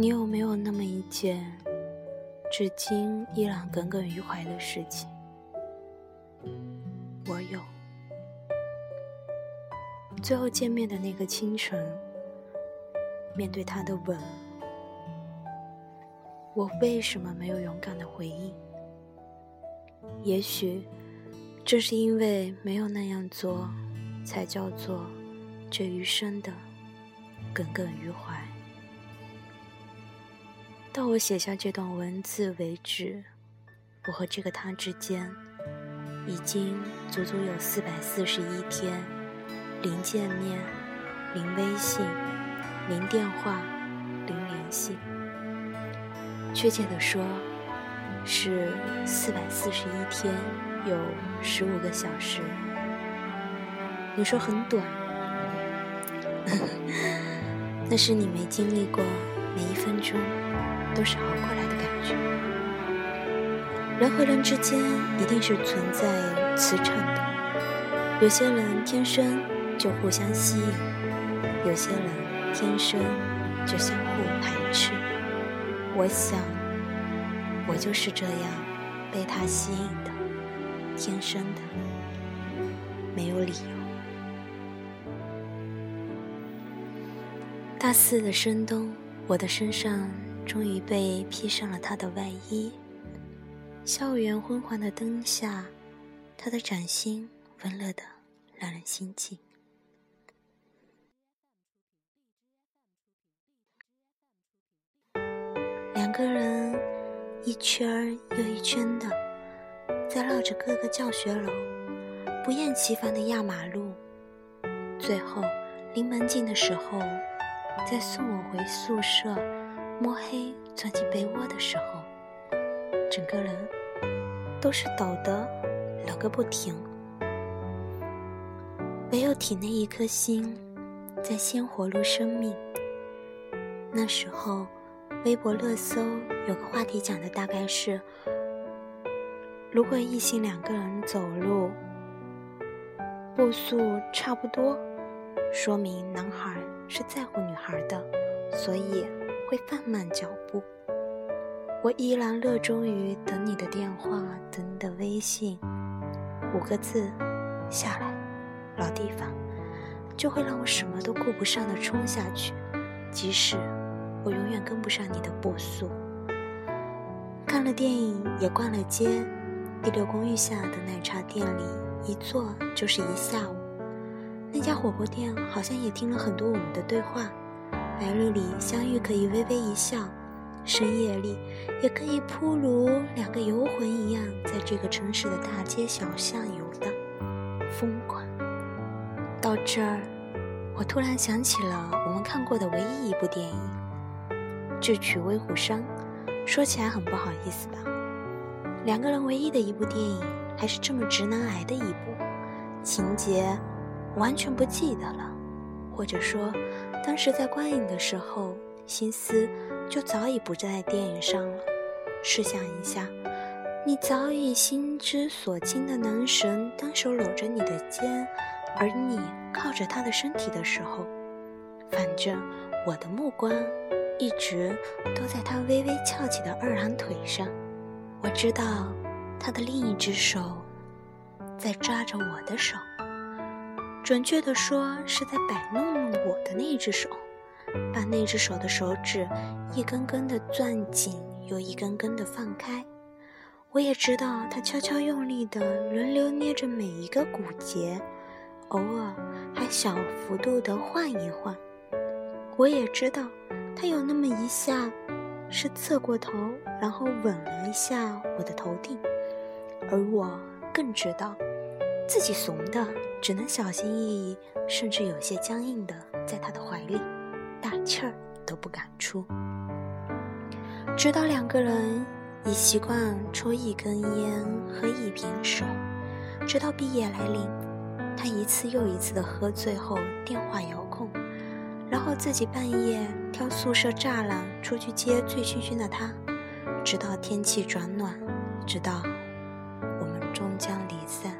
你有没有那么一件，至今依然耿耿于怀的事情？我有。最后见面的那个清晨，面对他的吻，我为什么没有勇敢的回应？也许，正是因为没有那样做，才叫做这余生的耿耿于怀。到我写下这段文字为止，我和这个他之间，已经足足有四百四十一天，零见面，零微信，零电话，零联系。确切的说，是四百四十一天有十五个小时。你说很短，那是你没经历过每一分钟。都是熬过来的感觉。人和人之间一定是存在磁场的，有些人天生就互相吸引，有些人天生就相互排斥。我想，我就是这样被他吸引的，天生的，没有理由。大四的深冬，我的身上。终于被披上了他的外衣。校园昏黄的灯下，他的掌心温热的让人心悸。两个人一圈又一圈的，在绕着各个教学楼不厌其烦的压马路。最后临门禁的时候，再送我回宿舍。摸黑钻进被窝的时候，整个人都是抖得冷个不停。唯有体内一颗心在鲜活如生命。那时候，微博热搜有个话题讲的大概是：如果异性两个人走路步速差不多，说明男孩是在乎女孩的，所以。会放慢脚步。我依然热衷于等你的电话，等你的微信。五个字，下来，老地方，就会让我什么都顾不上的冲下去，即使我永远跟不上你的步速。看了电影，也逛了街，第六公寓下的奶茶店里，一坐就是一下午。那家火锅店好像也听了很多我们的对话。白日里相遇可以微微一笑，深夜里也可以扑如两个游魂一样，在这个城市的大街小巷游荡，疯狂。到这儿，我突然想起了我们看过的唯一一部电影《智取威虎山》，说起来很不好意思吧？两个人唯一的一部电影，还是这么直男癌的一部，情节完全不记得了，或者说。当时在观影的时候，心思就早已不在电影上了。试想一下，你早已心之所倾的男神单手搂着你的肩，而你靠着他的身体的时候，反正我的目光一直都在他微微翘起的二郎腿上。我知道，他的另一只手在抓着我的手。准确的说，是在摆弄我的那只手，把那只手的手指一根根的攥紧，又一根根的放开。我也知道，他悄悄用力的轮流捏着每一个骨节，偶尔还小幅度的换一换。我也知道，他有那么一下是侧过头，然后吻了一下我的头顶，而我更知道。自己怂的，只能小心翼翼，甚至有些僵硬的，在他的怀里，大气儿都不敢出。直到两个人已习惯抽一根烟，喝一瓶水，直到毕业来临，他一次又一次的喝醉后，电话遥控，然后自己半夜跳宿舍栅栏出去接醉醺醺的他，直到天气转暖，直到我们终将离散。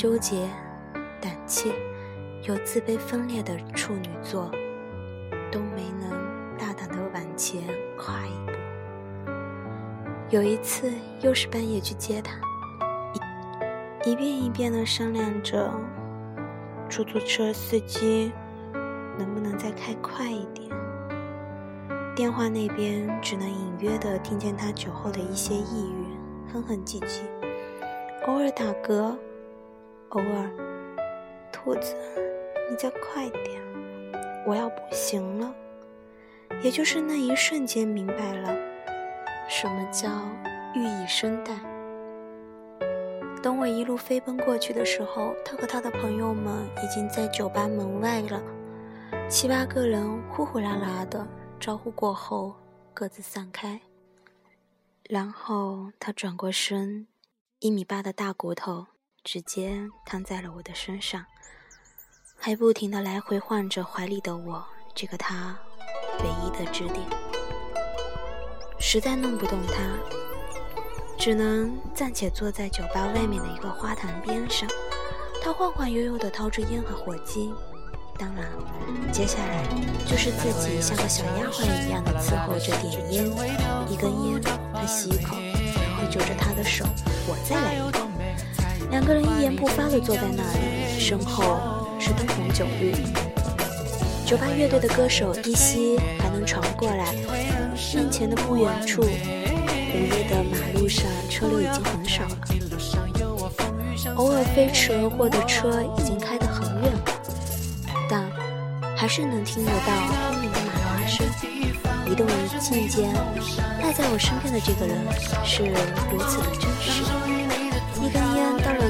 纠结、胆怯、又自卑分裂的处女座，都没能大胆的往前跨一步。有一次，又是半夜去接他，一遍一遍的商量着，出租车司机能不能再开快一点。电话那边只能隐约的听见他酒后的一些抑郁，哼哼唧唧，偶尔打嗝，偶尔，兔子，你再快点，我要不行了。也就是那一瞬间明白了，什么叫欲以生待。等我一路飞奔过去的时候，他和他的朋友们已经在酒吧门外了，七八个人呼呼啦啦的。招呼过后，各自散开。然后他转过身，一米八的大骨头直接躺在了我的身上，还不停的来回晃着怀里的我这个他唯一的支点。实在弄不动他，只能暂且坐在酒吧外面的一个花坛边上。他晃晃悠悠的掏出烟和火机。当然，接下来就是自己像个小丫鬟一样的伺候着点烟，一根烟，他吸一口，然后揪着他的手，我再来一，两个人一言不发的坐在那里，身后是灯红酒绿。酒吧乐队的歌手依稀还能传过来，面前的不远处，午夜的马路上车流已经很少了，偶尔飞驰而过的车已经开得很远了。但还是能听得到轰鸣的马达声，移动一瞬间，赖在我身边的这个人是如此的真实。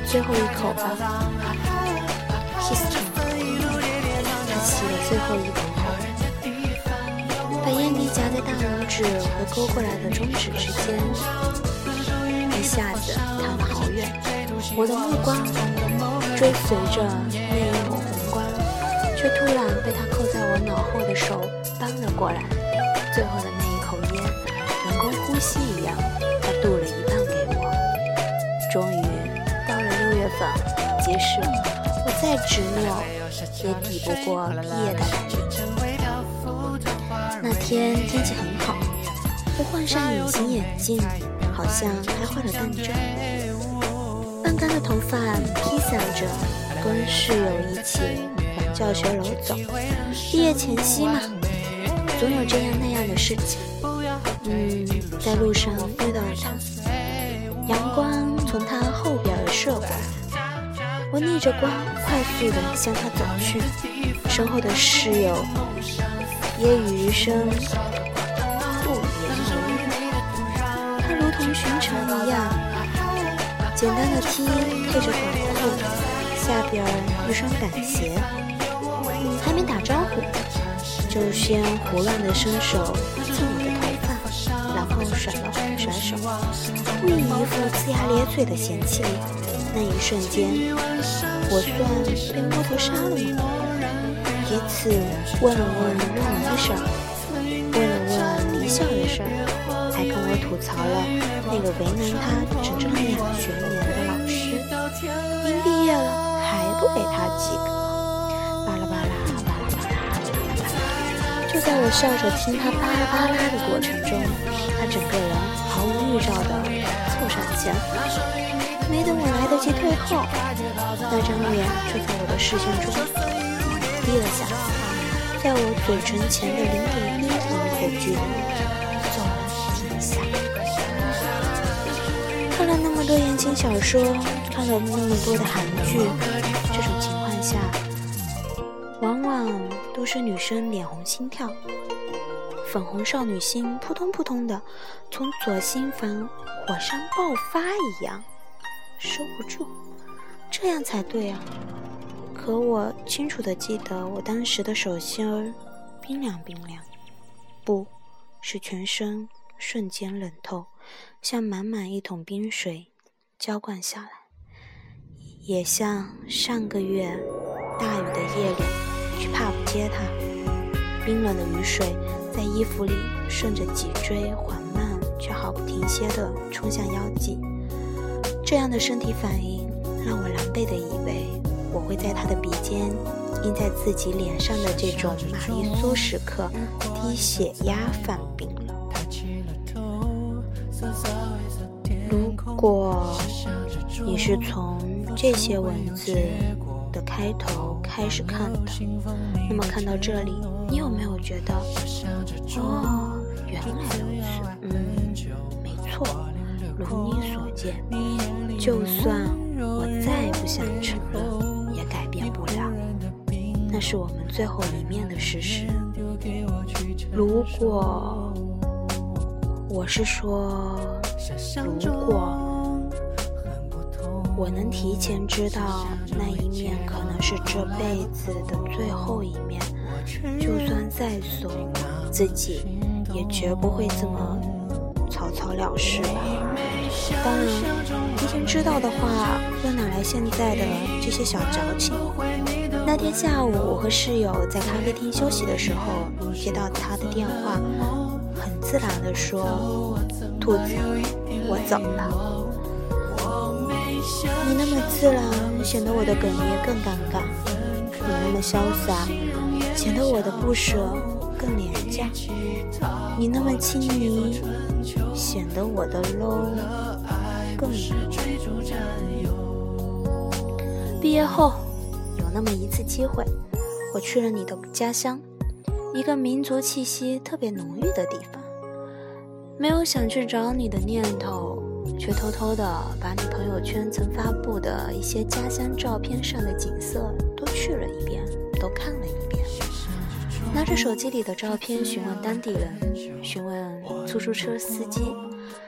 最后一口吧，kiss me。他吸了最后一口后，把烟蒂夹在大拇指和勾过来的中指之间，一下子弹了好远。我的目光追随着那一抹红光。却突然被他扣在我脑后的手扳了过来，最后的那一口烟，人工呼吸一样，了六月份，即使我再执拗，也抵不过毕业的来临。那天天气很好，我换上隐形眼镜，好像还化了淡妆，半干的头发披散着，跟室友一起往。教学楼走，毕业前夕嘛，总有这样那样的事情。嗯，在路上遇到了他，阳光从他后边射过来，我逆着光快速的向他走去，身后的室友揶揄一声不言而喻。他如同寻常一样，简单的 T 配着短裤，下边一双板鞋。还没打招呼，就先胡乱的伸手蹭我的头发，然后甩了甩手，故意一副呲牙咧嘴的嫌弃。那一瞬间，我算被摸头杀了吗？彼此问了问论文的事儿，问了问离校的事儿，还跟我吐槽了那个为难他整整两学年的老师，您毕业了还不给他及格。巴拉巴拉巴拉巴拉就在我笑着听他巴拉巴拉的过程中，他整个人毫无预兆地凑上前，没等我来得及退后，那张脸就在我的视线中低了下，在我嘴唇前的零点一厘米距离骤然停下。看了那么多言情小说，看了那么多的韩剧，这种情况下，往往。都是女生脸红心跳，粉红少女心扑通扑通的，从左心房火山爆发一样，收不住，这样才对啊！可我清楚的记得，我当时的手心儿冰凉冰凉，不是全身瞬间冷透，像满满一桶冰水浇灌下来，也像上个月大雨的夜里。去 pub 接他，冰冷的雨水在衣服里顺着脊椎缓慢却毫不停歇地冲向腰际。这样的身体反应让我狼狈地以为我会在他的鼻尖印在自己脸上的这种玛丽苏时刻，低血压犯病了。如果你是从这些文字的开头开始看的，那么看到这里，你有没有觉得，哦，原来如此？嗯，没错，如你所见，就算我再不想承认，也改变不了，那是我们最后一面的事实。如果我是说，如果。我能提前知道那一面可能是这辈子的最后一面，就算再怂，自己也绝不会这么草草了事吧。当然，提前知道的话，又哪来现在的这些小矫情？那天下午，我和室友在咖啡厅休息的时候，接到他的电话，很自然地说：“兔子，我走了。”你那么自然，显得我的哽咽更尴尬；你那么潇洒，显得我的不舍更廉价；你那么亲昵，显得我的 low 更 low。毕业后，有那么一次机会，我去了你的家乡，一个民族气息特别浓郁的地方，没有想去找你的念头。却偷偷的把你朋友圈曾发布的一些家乡照片上的景色都去了一遍，都看了一遍。拿着手机里的照片询问当地人，询问出租车司机，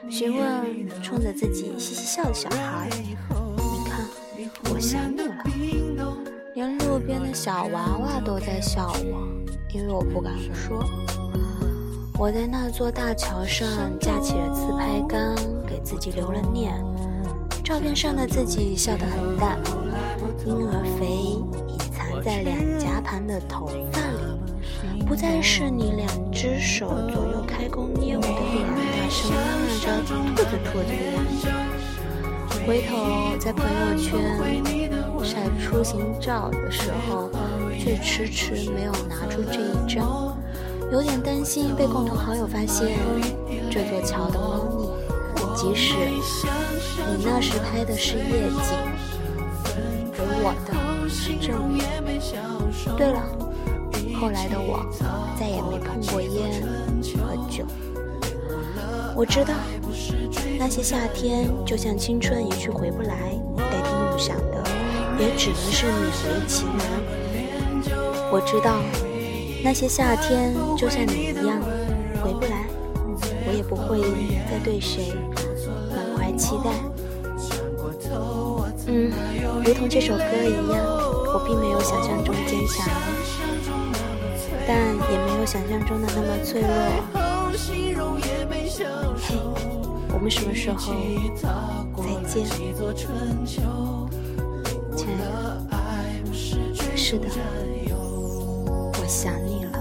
询问冲着自己嘻嘻笑的小孩。你看，我想你了。连路边的小娃娃都在笑我，因为我不敢说。我在那座大桥上架起了自拍杆，给自己留了念。照片上的自己笑得很淡，婴儿肥隐藏在两颊旁的头发里，不再是你两只手左右开弓捏我的脸，大声嚷嚷着“兔子兔子”的样子。回头在朋友圈晒出行照的时候，却迟迟没有拿出这一张。有点担心被共同好友发现这座桥的猫腻，即使你那时拍的是夜景，而我的是正面。对了，后来的我再也没碰过烟和酒。我知道那些夏天就像青春一去回不来，代替梦想的也只能是勉为其难。我知道。那些夏天就像你一样回不来，我也不会再对谁满怀期待。嗯，如同这首歌一样，我并没有想象中坚强，但也没有想象中的那么脆弱。嘿，我们什么时候再见，亲爱的？是的，我想你。了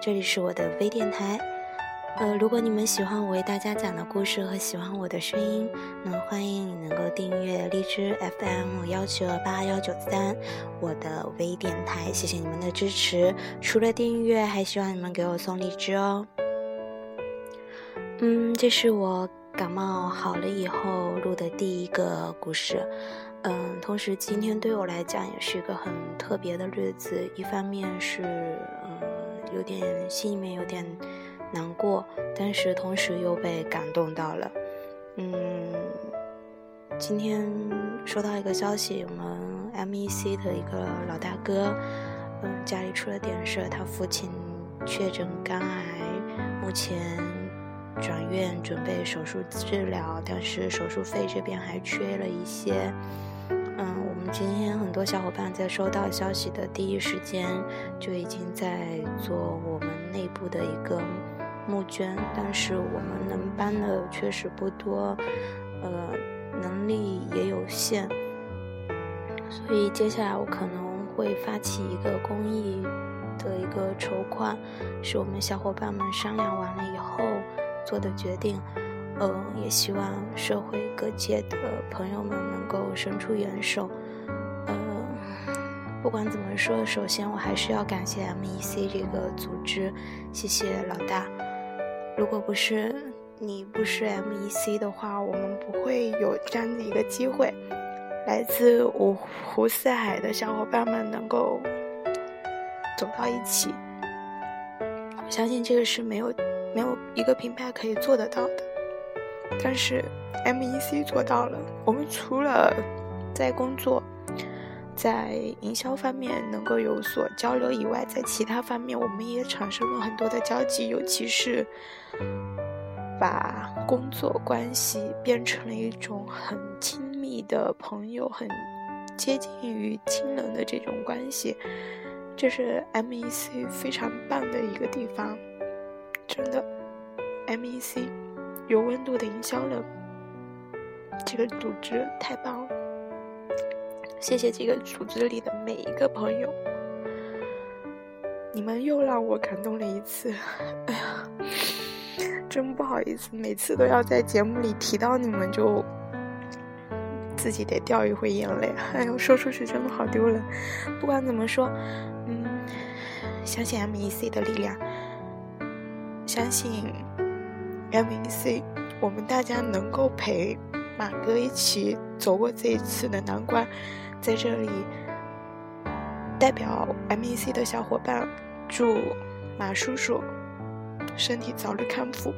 这里是我的微电台。呃，如果你们喜欢我为大家讲的故事和喜欢我的声音，那欢迎你能够订阅荔枝 FM 幺七二八幺九三我的微电台，谢谢你们的支持。除了订阅，还希望你们给我送荔枝哦。嗯，这是我感冒好了以后录的第一个故事。嗯，同时今天对我来讲也是一个很特别的日子，一方面是嗯有点心里面有点。难过，但是同时又被感动到了。嗯，今天收到一个消息，我们 MEC 的一个老大哥，嗯，家里出了点事，他父亲确诊肝癌，目前转院准备手术治疗，但是手术费这边还缺了一些。嗯，我们今天很多小伙伴在收到消息的第一时间，就已经在做我们内部的一个。募捐，但是我们能帮的确实不多，呃，能力也有限，所以接下来我可能会发起一个公益的一个筹款，是我们小伙伴们商量完了以后做的决定。嗯，也希望社会各界的朋友们能够伸出援手。嗯，不管怎么说，首先我还是要感谢 MEC 这个组织，谢谢老大。如果不是你不是 MEC 的话，我们不会有这样的一个机会，来自五湖四海的小伙伴们能够走到一起。我相信这个是没有没有一个品牌可以做得到的。但是，MEC 做到了。我们除了在工作、在营销方面能够有所交流以外，在其他方面我们也产生了很多的交集，尤其是把工作关系变成了一种很亲密的朋友，很接近于亲人的这种关系，这是 MEC 非常棒的一个地方。真的，MEC。有温度的营销了，这个组织太棒了！谢谢这个组织里的每一个朋友，你们又让我感动了一次。哎呀，真不好意思，每次都要在节目里提到你们，就自己得掉一回眼泪。哎呦，说出去真的好丢人。不管怎么说，嗯，相信 MEC 的力量，相信。MEC，我们大家能够陪马哥一起走过这一次的难关，在这里代表 MEC 的小伙伴，祝马叔叔身体早日康复。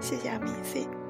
谢谢 MEC。